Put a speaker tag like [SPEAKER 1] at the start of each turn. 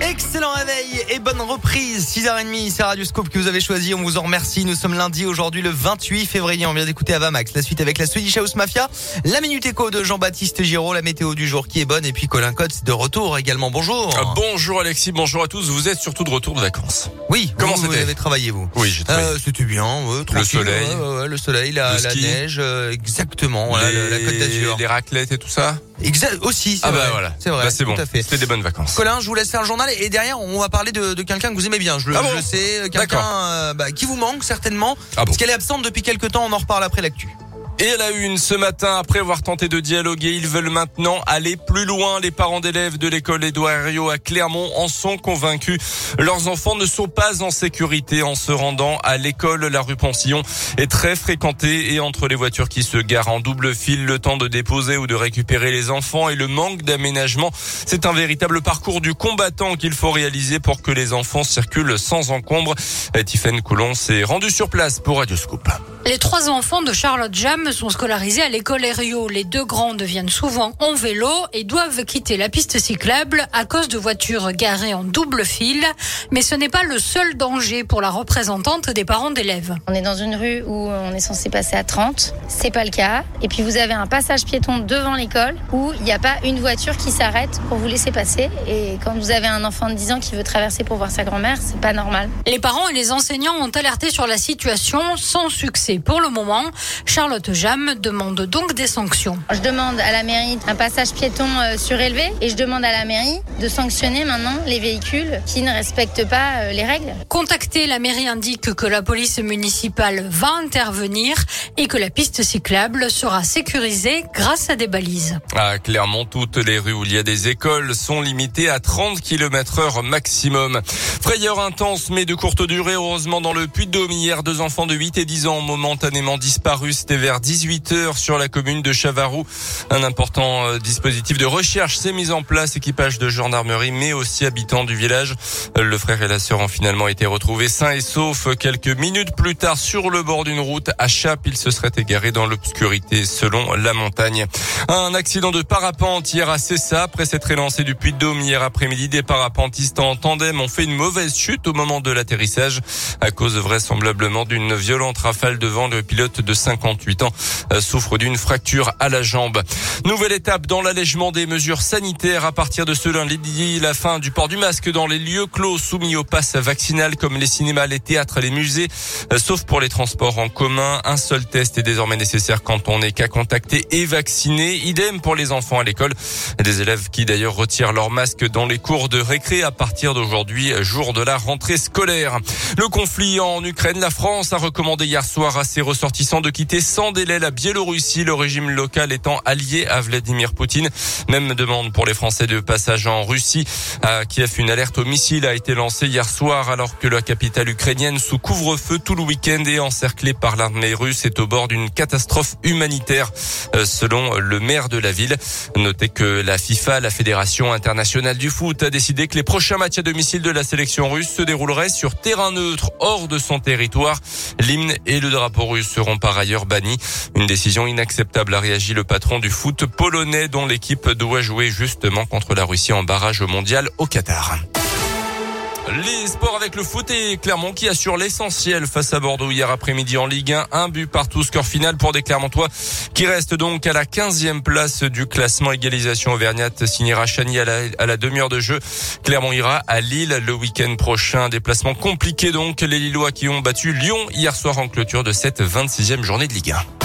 [SPEAKER 1] Excellent réveil et bonne reprise. 6h30, c'est Radio Scope que vous avez choisi. On vous en remercie. Nous sommes lundi aujourd'hui le 28 février. On vient d'écouter Avamax. La suite avec la Swedish House Mafia. La Minute Éco de Jean-Baptiste Giraud. La météo du jour qui est bonne. Et puis Colin Cotte de retour également. Bonjour.
[SPEAKER 2] Euh, bonjour Alexis, bonjour à tous. Vous êtes surtout de retour de vacances.
[SPEAKER 1] Oui.
[SPEAKER 2] Comment
[SPEAKER 1] vous, vous avez travaillé vous
[SPEAKER 2] Oui, j'ai travaillé.
[SPEAKER 1] Euh, C'était bien. tranquille,
[SPEAKER 2] soleil.
[SPEAKER 1] le soleil, la,
[SPEAKER 2] Le
[SPEAKER 1] neige. euh, exactement. Voilà,
[SPEAKER 2] les,
[SPEAKER 1] la, la Côte d'Azur.
[SPEAKER 2] les raclettes et tout ça
[SPEAKER 1] Exact. Aussi. c'est
[SPEAKER 2] Ah bah
[SPEAKER 1] vrai.
[SPEAKER 2] voilà.
[SPEAKER 1] C'est vrai.
[SPEAKER 2] Bah, c'est bon.
[SPEAKER 1] Tout à fait.
[SPEAKER 2] C'était des bonnes vacances.
[SPEAKER 1] Colin, je vous laisse faire le journal et derrière on va parler de, de quelqu'un que vous aimez bien. Je le
[SPEAKER 2] Ah bon
[SPEAKER 1] je sais, quelqu'un euh, bah, qui vous manque certainement,
[SPEAKER 2] Ah bon.
[SPEAKER 1] parce qu'elle est absente depuis quelques temps. On en reparle après l'actu.
[SPEAKER 2] Et à la une, ce matin, après avoir tenté de dialoguer, ils veulent maintenant aller plus loin. Les parents d'élèves de l'école Édouard Herriot à Clermont en sont convaincus. Leurs enfants ne sont pas en sécurité en se rendant à l'école. La rue Poncillon est très fréquentée et entre les voitures qui se garent en double fil, le temps de déposer ou de récupérer les enfants et le manque d'aménagement, c'est un véritable parcours du combattant qu'il faut réaliser pour que les enfants circulent sans encombre. Tiffaine Coulon s'est rendue sur place pour Radioscoop.
[SPEAKER 3] Les trois enfants de Charlotte Jam sont scolarisés à l'école Herriot. Les deux grandes viennent souvent en vélo et doivent quitter la piste cyclable à cause de voitures garées en double fil. Mais ce n'est pas le seul danger pour la représentante des parents d'élèves.
[SPEAKER 4] On est dans une rue où on est censé passer à 30, c'est pas le cas. Et puis vous avez un passage piéton devant l'école où il n'y a pas une voiture qui s'arrête pour vous laisser passer. Et quand vous avez un enfant de 10 ans qui veut traverser pour voir sa grand-mère, c'est pas normal.
[SPEAKER 3] Les parents et les enseignants ont alerté sur la situation sans succès. Pour le moment, Charlotte Jam demande donc des sanctions.
[SPEAKER 4] Je demande à la mairie un passage piéton euh, surélevé et je demande à la mairie de sanctionner maintenant les véhicules qui ne respectent pas euh, les règles.
[SPEAKER 3] Contacté, la mairie indique que la police municipale va intervenir et que la piste cyclable sera sécurisée grâce à des balises.
[SPEAKER 2] À Clermont, toutes les rues où il y a des écoles sont limitées à 30 km heure maximum. Frayeur intense, mais de courte durée. Heureusement, dans le Puy-de-Dôme, hier, deux enfants de 8 et 10 ans ont momentanément disparu. C'était vers 18 heures sur la commune de Chavarou. Un important euh, dispositif de recherche s'est mis en place, équipage de gendarmerie, mais aussi habitants du village. Le frère et la sœur ont finalement été retrouvés sains et saufs quelques minutes plus tard sur le bord d'une route à Chap. Ils se seraient égarés dans l'obscurité selon la montagne. Un accident de parapente hier à Cessa. Après s'être élancé du Puy-de-Dôme hier après-midi, des parapentistes en tandem ont fait une mauvaise chute au moment de l'atterrissage à cause vraisemblablement d'une violente rafale de vent. Le pilote de 58 ans euh, souffre d'une fracture à la jambe. Nouvelle étape dans l'allègement des mesures sanitaires à partir de ce lundi, la fin du port du masque dans les lieux clos soumis au pass vaccinal comme les cinémas, les théâtres, les musées, euh, sauf pour les transports en commun. Un seul test est désormais nécessaire quand on est qu'à contacter et vacciné. Idem pour les enfants à l'école. Des élèves qui d'ailleurs retirent leur masque dans les cours de récré à partir d'aujourd'hui, jour de la rentrée scolaire. Le conflit en Ukraine, la France a recommandé hier soir à ses ressortissants de quitter sans délai la Biélorussie, le régime local étant allié à Vladimir Poutine. Même demande pour les Français de passage en Russie. À Kiev, une alerte au missile a été lancée hier soir alors que la capitale ukrainienne sous couvre-feu tout le week-end et encerclée par l'armée russe est au bord d'une catastrophe humanitaire, euh, selon le maire de la ville. Notez que la FIFA, la Fédération internationale du foot, a décidé que les prochains matchs à domicile de la sélection russe se dérouleraient sur terrain neutre hors de son territoire. L'hymne et le drapeau russe seront par ailleurs bannis. Une décision inacceptable a réagi le patron du foot polonais dont l'équipe doit jouer justement contre la Russie en barrage mondial au Qatar. Les sports avec le foot et Clermont qui assure l'essentiel face à Bordeaux hier après-midi en Ligue 1. Un but partout, score final pour des Clermontois qui restent donc à la 15e place du classement égalisation Auvergnat signera Chani à la, à la demi-heure de jeu. Clermont ira à Lille le week-end prochain. Déplacement compliqué donc. Les Lillois qui ont battu Lyon hier soir en clôture de cette 26e journée de Ligue 1.